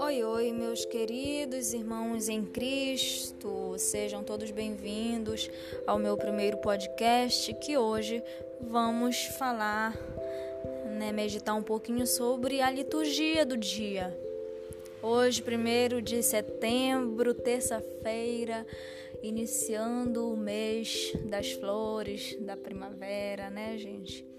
Oi, oi, meus queridos irmãos em Cristo, sejam todos bem-vindos ao meu primeiro podcast que hoje vamos falar, né, meditar um pouquinho sobre a liturgia do dia. Hoje, primeiro de setembro, terça-feira, iniciando o mês das flores, da primavera, né, gente?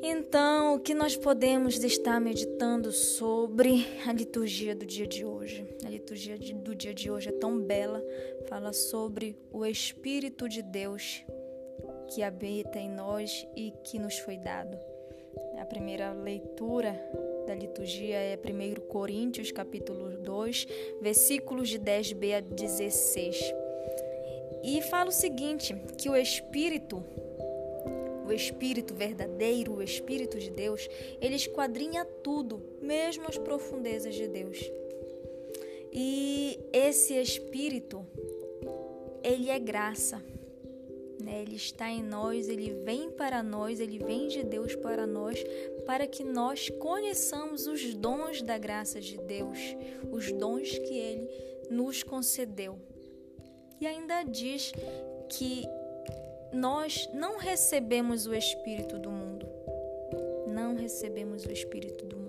Então, o que nós podemos estar meditando sobre a liturgia do dia de hoje? A liturgia do dia de hoje é tão bela, fala sobre o Espírito de Deus que habita em nós e que nos foi dado. A primeira leitura da liturgia é 1 Coríntios, capítulo 2, versículos de 10b a 16. E fala o seguinte, que o Espírito o Espírito verdadeiro, o Espírito de Deus, ele esquadrinha tudo, mesmo as profundezas de Deus. E esse Espírito, ele é graça. Né? Ele está em nós, ele vem para nós, ele vem de Deus para nós, para que nós conheçamos os dons da graça de Deus, os dons que ele nos concedeu. E ainda diz que nós não recebemos o Espírito do mundo. Não recebemos o Espírito do mundo.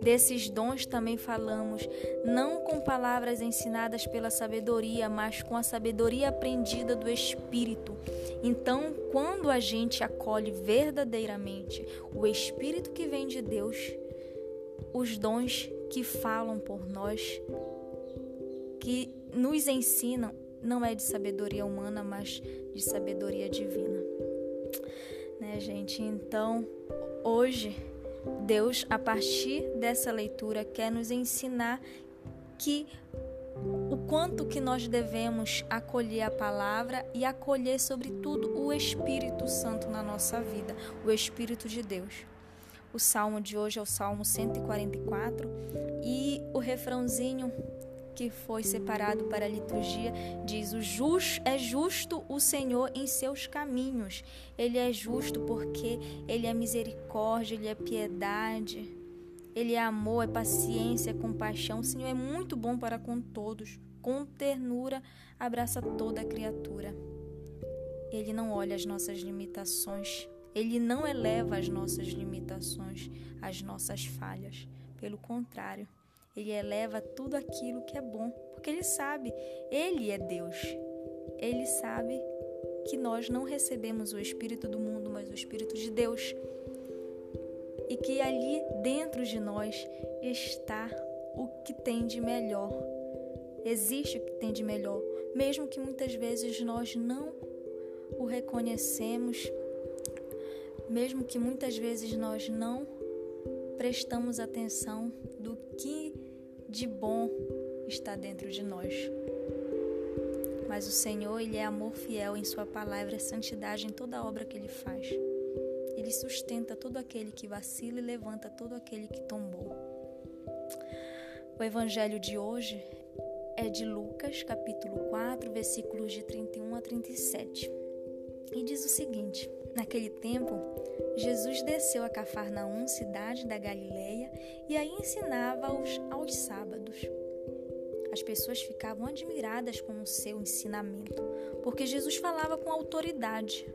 Desses dons também falamos, não com palavras ensinadas pela sabedoria, mas com a sabedoria aprendida do Espírito. Então, quando a gente acolhe verdadeiramente o Espírito que vem de Deus, os dons que falam por nós, que nos ensinam, não é de sabedoria humana, mas de sabedoria divina. Né, gente? Então, hoje, Deus, a partir dessa leitura, quer nos ensinar que o quanto que nós devemos acolher a palavra e acolher, sobretudo, o Espírito Santo na nossa vida, o Espírito de Deus. O salmo de hoje é o Salmo 144 e o refrãozinho que foi separado para a liturgia, diz: o just, é justo o Senhor em seus caminhos. Ele é justo porque ele é misericórdia, ele é piedade, ele é amor, é paciência, é compaixão. O Senhor é muito bom para com todos. Com ternura abraça toda a criatura. Ele não olha as nossas limitações. Ele não eleva as nossas limitações, as nossas falhas. Pelo contrário, ele eleva tudo aquilo que é bom, porque ele sabe, ele é Deus. Ele sabe que nós não recebemos o espírito do mundo, mas o espírito de Deus. E que ali dentro de nós está o que tem de melhor. Existe o que tem de melhor, mesmo que muitas vezes nós não o reconhecemos, mesmo que muitas vezes nós não prestamos atenção do que de bom está dentro de nós. Mas o Senhor, Ele é amor fiel em Sua palavra, santidade em toda obra que Ele faz. Ele sustenta todo aquele que vacila e levanta todo aquele que tombou. O evangelho de hoje é de Lucas, capítulo 4, versículos de 31 a 37. E diz o seguinte: Naquele tempo, Jesus desceu a Cafarnaum, cidade da Galileia, e aí ensinava aos, aos sábados. As pessoas ficavam admiradas com o seu ensinamento, porque Jesus falava com autoridade.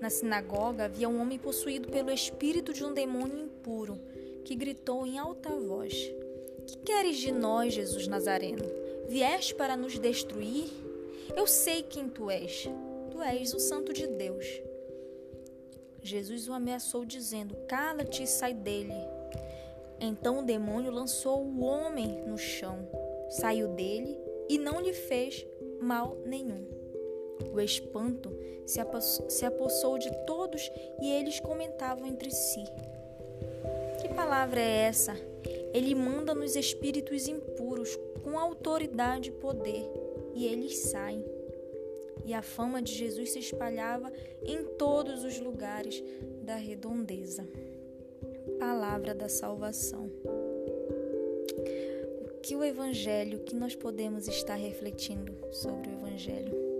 Na sinagoga havia um homem possuído pelo espírito de um demônio impuro, que gritou em alta voz: Que queres de nós, Jesus Nazareno? Vieste para nos destruir? Eu sei quem tu és. Tu és o Santo de Deus. Jesus o ameaçou, dizendo: Cala-te e sai dele. Então o demônio lançou o homem no chão, saiu dele e não lhe fez mal nenhum. O espanto se apossou de todos e eles comentavam entre si: Que palavra é essa? Ele manda nos espíritos impuros com autoridade e poder, e eles saem e a fama de Jesus se espalhava em todos os lugares da redondeza. Palavra da salvação. O que o Evangelho, que nós podemos estar refletindo sobre o Evangelho?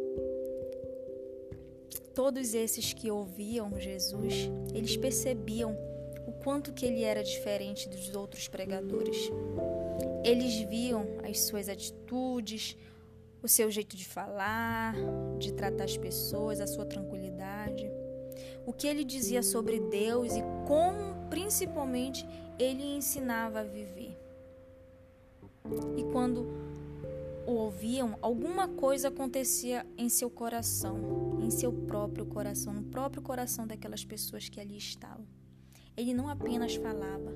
todos esses que ouviam Jesus, eles percebiam o quanto que ele era diferente dos outros pregadores. Eles viam as suas atitudes, o seu jeito de falar, de tratar as pessoas, a sua tranquilidade, o que ele dizia sobre Deus e como, principalmente, ele ensinava a viver. E quando o ouviam, alguma coisa acontecia em seu coração, em seu próprio coração, no próprio coração daquelas pessoas que ali estavam. Ele não apenas falava.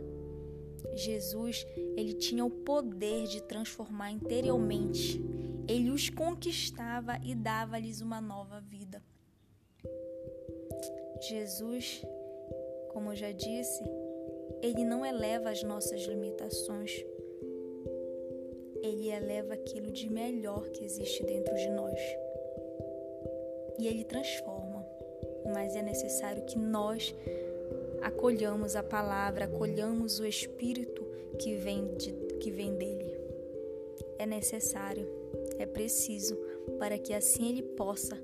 Jesus, ele tinha o poder de transformar interiormente. Ele os conquistava e dava-lhes uma nova vida. Jesus, como eu já disse, ele não eleva as nossas limitações. Ele eleva aquilo de melhor que existe dentro de nós. E ele transforma. Mas é necessário que nós acolhamos a palavra, acolhamos o Espírito que vem, de, que vem dele. É necessário, é preciso, para que assim ele possa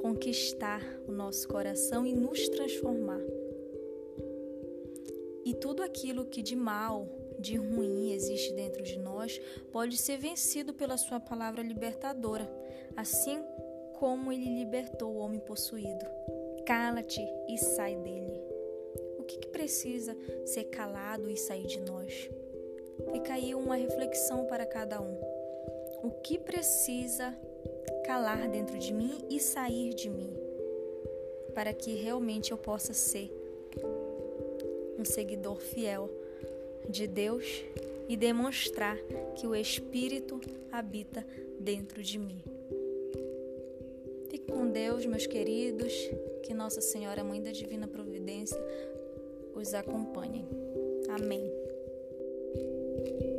conquistar o nosso coração e nos transformar. E tudo aquilo que de mal, de ruim existe dentro de nós pode ser vencido pela Sua palavra libertadora, assim como Ele libertou o homem possuído. Cala-te e sai dele. O que, que precisa ser calado e sair de nós? Fica aí uma reflexão para cada um. O que precisa calar dentro de mim e sair de mim? Para que realmente eu possa ser um seguidor fiel de Deus e demonstrar que o Espírito habita dentro de mim. Fique com Deus, meus queridos, que Nossa Senhora, Mãe da Divina Providência, os acompanhe. Amém. thank you